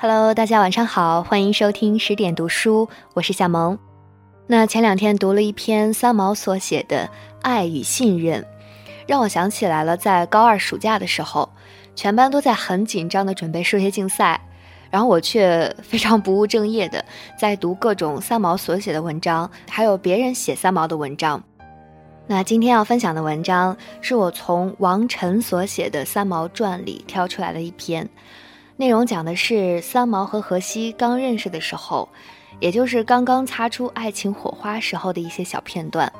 Hello，大家晚上好，欢迎收听十点读书，我是夏萌。那前两天读了一篇三毛所写的《爱与信任》，让我想起来了，在高二暑假的时候，全班都在很紧张的准备数学竞赛，然后我却非常不务正业的 在读各种三毛所写的文章，还有别人写三毛的文章。那今天要分享的文章是我从王晨所写的《三毛传》里挑出来的一篇。内容讲的是三毛和荷西刚认识的时候，也就是刚刚擦出爱情火花时候的一些小片段。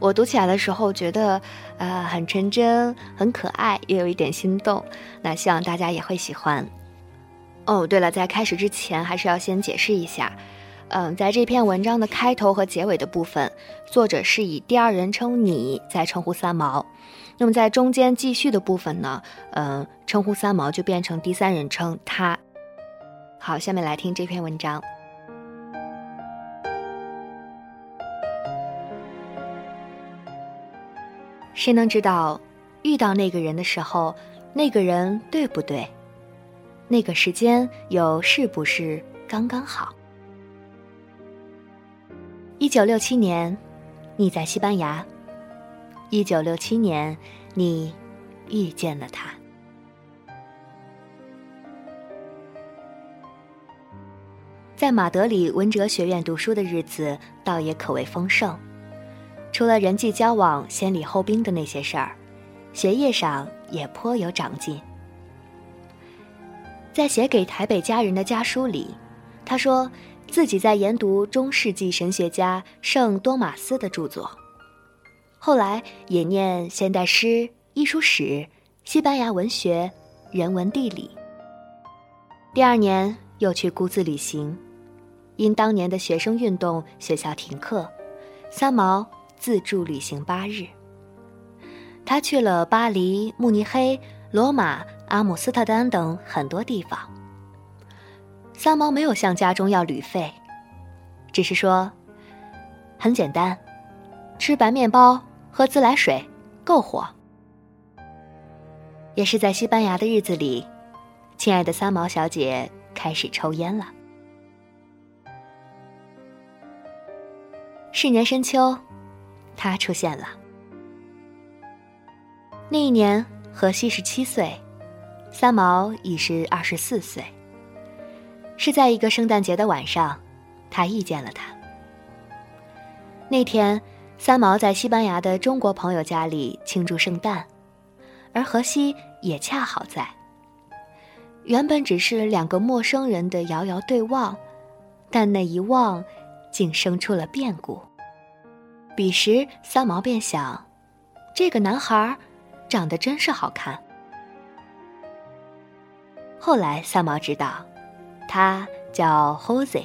我读起来的时候觉得，呃，很纯真，很可爱，也有一点心动。那希望大家也会喜欢。哦，对了，在开始之前，还是要先解释一下。嗯，在这篇文章的开头和结尾的部分，作者是以第二人称你在称呼三毛。那么在中间继续的部分呢，嗯，称呼三毛就变成第三人称他。好，下面来听这篇文章。谁能知道，遇到那个人的时候，那个人对不对？那个时间又是不是刚刚好？一九六七年，你在西班牙。一九六七年，你遇见了他。在马德里文哲学院读书的日子，倒也可谓丰盛。除了人际交往先礼后兵的那些事儿，学业上也颇有长进。在写给台北家人的家书里，他说自己在研读中世纪神学家圣多马斯的著作。后来也念现代诗、艺术史、西班牙文学、人文地理。第二年又去孤自旅行，因当年的学生运动，学校停课，三毛自助旅行八日。他去了巴黎、慕尼黑、罗马、阿姆斯特丹等很多地方。三毛没有向家中要旅费，只是说，很简单，吃白面包。喝自来水，够活。也是在西班牙的日子里，亲爱的三毛小姐开始抽烟了。是年深秋，她出现了。那一年，荷西十七岁，三毛已是二十四岁。是在一个圣诞节的晚上，他遇见了他。那天。三毛在西班牙的中国朋友家里庆祝圣诞，而荷西也恰好在。原本只是两个陌生人的遥遥对望，但那一望，竟生出了变故。彼时，三毛便想，这个男孩长得真是好看。后来，三毛知道，他叫 Jose。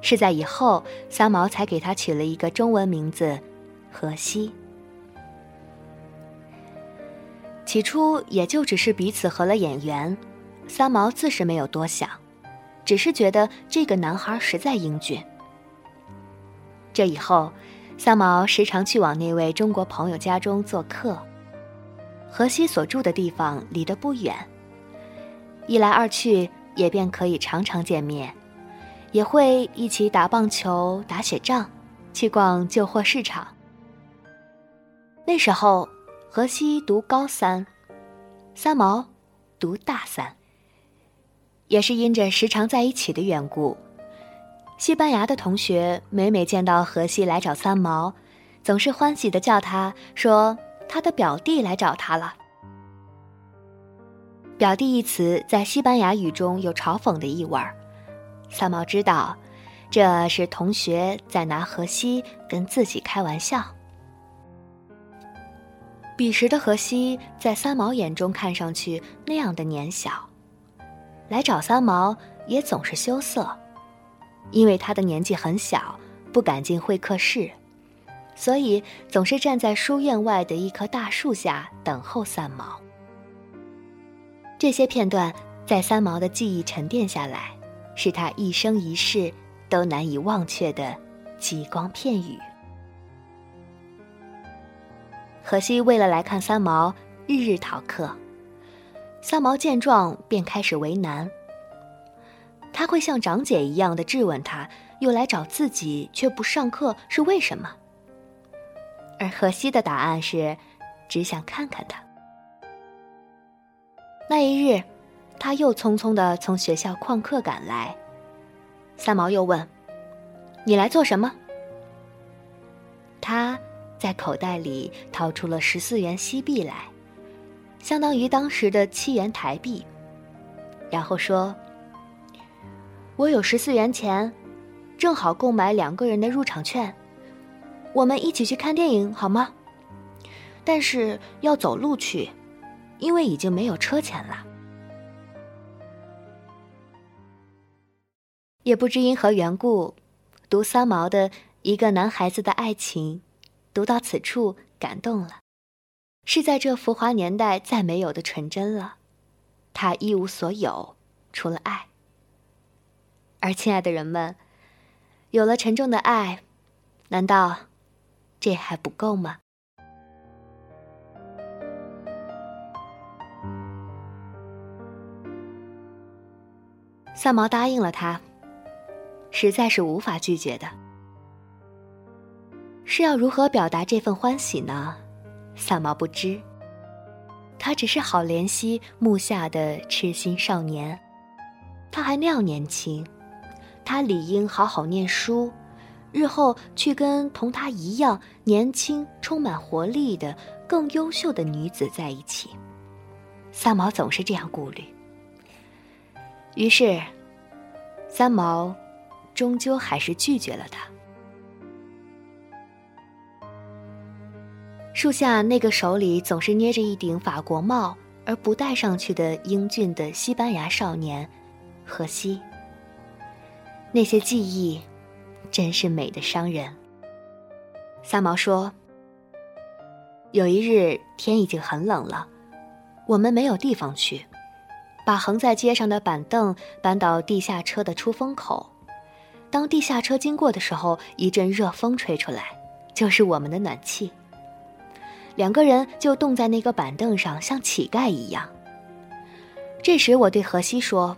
是在以后，三毛才给他取了一个中文名字，荷西。起初也就只是彼此合了眼缘，三毛自是没有多想，只是觉得这个男孩实在英俊。这以后，三毛时常去往那位中国朋友家中做客。荷西所住的地方离得不远，一来二去也便可以常常见面。也会一起打棒球、打雪仗，去逛旧货市场。那时候，荷西读高三，三毛读大三。也是因着时常在一起的缘故，西班牙的同学每每见到荷西来找三毛，总是欢喜的叫他说：“他的表弟来找他了。”“表弟”一词在西班牙语中有嘲讽的意味儿。三毛知道，这是同学在拿荷西跟自己开玩笑。彼时的荷西在三毛眼中看上去那样的年小，来找三毛也总是羞涩，因为他的年纪很小，不敢进会客室，所以总是站在书院外的一棵大树下等候三毛。这些片段在三毛的记忆沉淀下来。是他一生一世都难以忘却的极光片语。荷西为了来看三毛，日日逃课。三毛见状便开始为难，他会像长姐一样的质问他，又来找自己却不上课是为什么？而荷西的答案是，只想看看他。那一日，他又匆匆的从学校旷课赶来。三毛又问：“你来做什么？”他在口袋里掏出了十四元西币来，相当于当时的七元台币，然后说：“我有十四元钱，正好购买两个人的入场券。”我们一起去看电影好吗？但是要走路去，因为已经没有车钱了。也不知因何缘故，读三毛的一个男孩子的爱情，读到此处感动了，是在这浮华年代再没有的纯真了。他一无所有，除了爱。而亲爱的人们，有了沉重的爱，难道？这还不够吗？三毛答应了他，实在是无法拒绝的。是要如何表达这份欢喜呢？三毛不知，他只是好怜惜木下的痴心少年，他还那样年轻，他理应好好念书。日后去跟同他一样年轻、充满活力的更优秀的女子在一起，三毛总是这样顾虑。于是，三毛终究还是拒绝了他。树下那个手里总是捏着一顶法国帽而不戴上去的英俊的西班牙少年，荷西。那些记忆。真是美的伤人。三毛说：“有一日天已经很冷了，我们没有地方去，把横在街上的板凳搬到地下车的出风口。当地下车经过的时候，一阵热风吹出来，就是我们的暖气。两个人就冻在那个板凳上，像乞丐一样。这时我对荷西说：‘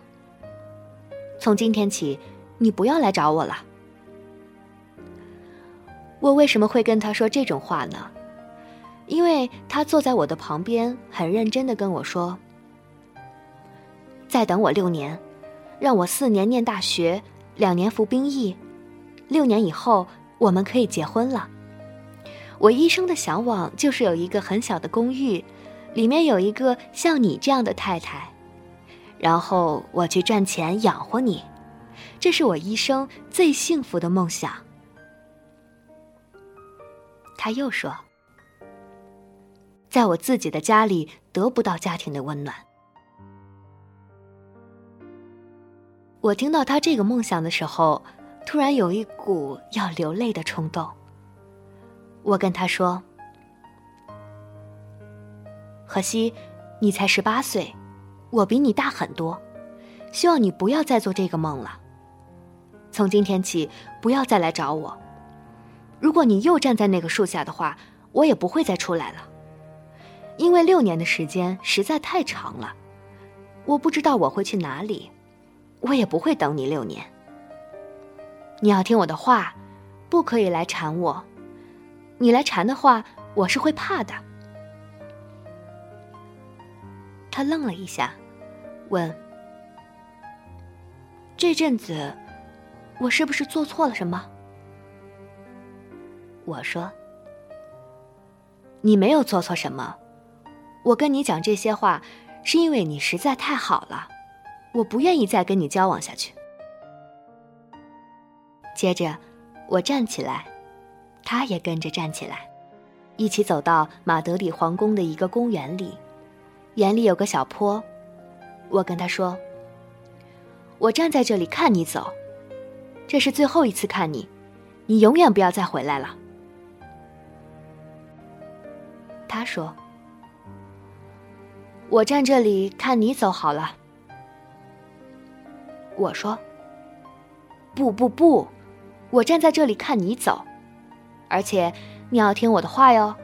从今天起，你不要来找我了。’”我为什么会跟他说这种话呢？因为他坐在我的旁边，很认真的跟我说：“再等我六年，让我四年念大学，两年服兵役，六年以后我们可以结婚了。我一生的向往就是有一个很小的公寓，里面有一个像你这样的太太，然后我去赚钱养活你，这是我一生最幸福的梦想。”他又说：“在我自己的家里得不到家庭的温暖。”我听到他这个梦想的时候，突然有一股要流泪的冲动。我跟他说：“荷西，你才十八岁，我比你大很多，希望你不要再做这个梦了。从今天起，不要再来找我。”如果你又站在那个树下的话，我也不会再出来了，因为六年的时间实在太长了。我不知道我会去哪里，我也不会等你六年。你要听我的话，不可以来缠我。你来缠的话，我是会怕的。他愣了一下，问：“这阵子，我是不是做错了什么？”我说：“你没有做错什么，我跟你讲这些话，是因为你实在太好了，我不愿意再跟你交往下去。”接着，我站起来，他也跟着站起来，一起走到马德里皇宫的一个公园里，园里有个小坡，我跟他说：“我站在这里看你走，这是最后一次看你，你永远不要再回来了。”他说：“我站这里看你走好了。”我说：“不不不，我站在这里看你走，而且你要听我的话哟，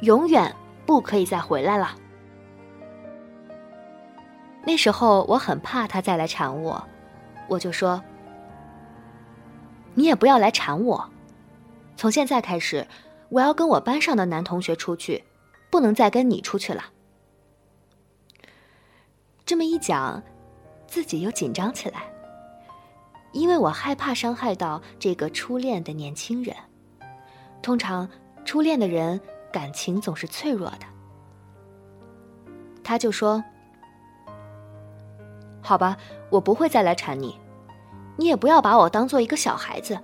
永远不可以再回来了。”那时候我很怕他再来缠我，我就说：“你也不要来缠我。从现在开始，我要跟我班上的男同学出去，不能再跟你出去了。”这么一讲，自己又紧张起来，因为我害怕伤害到这个初恋的年轻人。通常，初恋的人感情总是脆弱的。他就说：“好吧，我不会再来缠你，你也不要把我当做一个小孩子，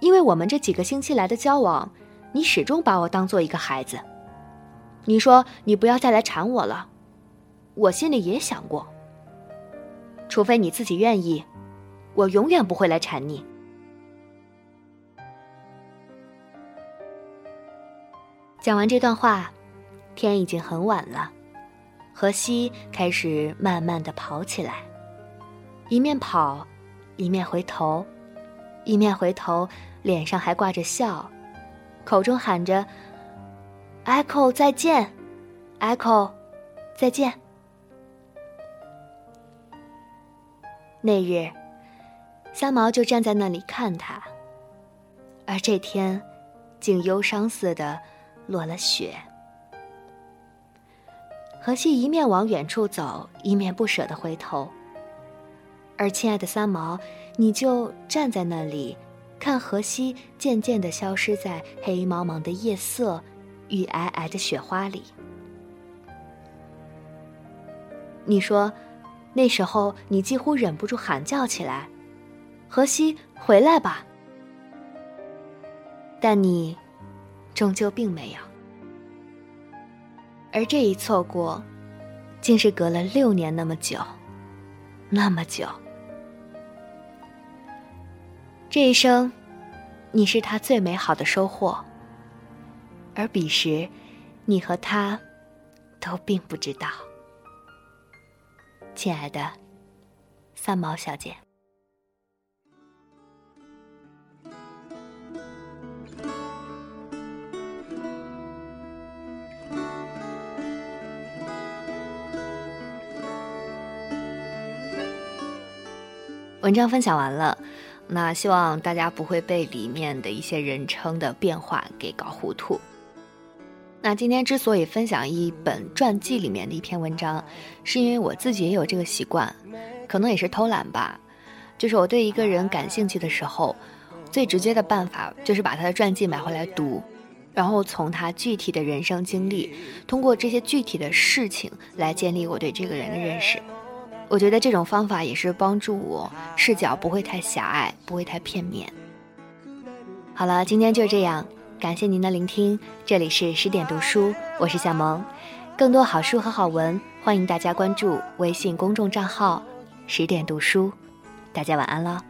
因为我们这几个星期来的交往，你始终把我当做一个孩子。你说你不要再来缠我了。”我心里也想过，除非你自己愿意，我永远不会来缠你。讲完这段话，天已经很晚了，荷西开始慢慢的跑起来，一面跑，一面回头，一面回头，脸上还挂着笑，口中喊着：“Echo 再见，Echo 再见。”那日，三毛就站在那里看他。而这天，竟忧伤似的落了雪。荷西一面往远处走，一面不舍得回头。而亲爱的三毛，你就站在那里，看荷西渐渐的消失在黑茫茫的夜色与皑皑的雪花里。你说。那时候，你几乎忍不住喊叫起来：“荷西，回来吧！”但你终究并没有。而这一错过，竟是隔了六年那么久，那么久。这一生，你是他最美好的收获。而彼时，你和他都并不知道。亲爱的三毛小姐，文章分享完了，那希望大家不会被里面的一些人称的变化给搞糊涂。那今天之所以分享一本传记里面的一篇文章，是因为我自己也有这个习惯，可能也是偷懒吧。就是我对一个人感兴趣的时候，最直接的办法就是把他的传记买回来读，然后从他具体的人生经历，通过这些具体的事情来建立我对这个人的认识。我觉得这种方法也是帮助我视角不会太狭隘，不会太片面。好了，今天就这样。感谢您的聆听，这里是十点读书，我是小萌。更多好书和好文，欢迎大家关注微信公众账号“十点读书”。大家晚安了。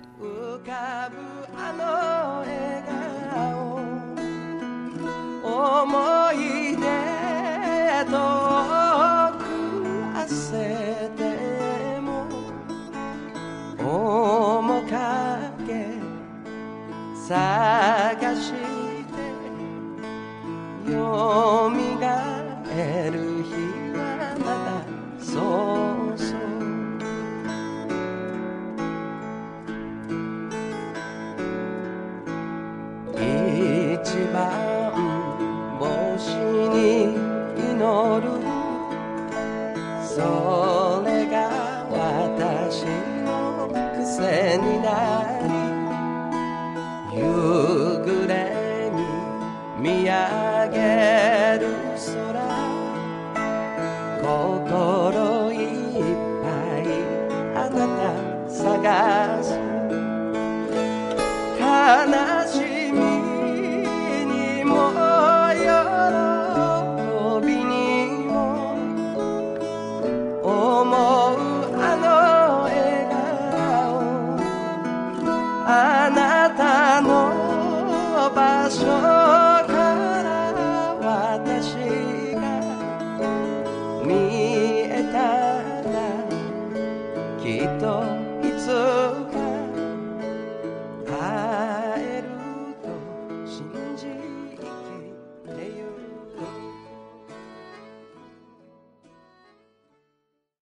よみがえる日はまだそうそう一番星に祈る。それが私の癖になり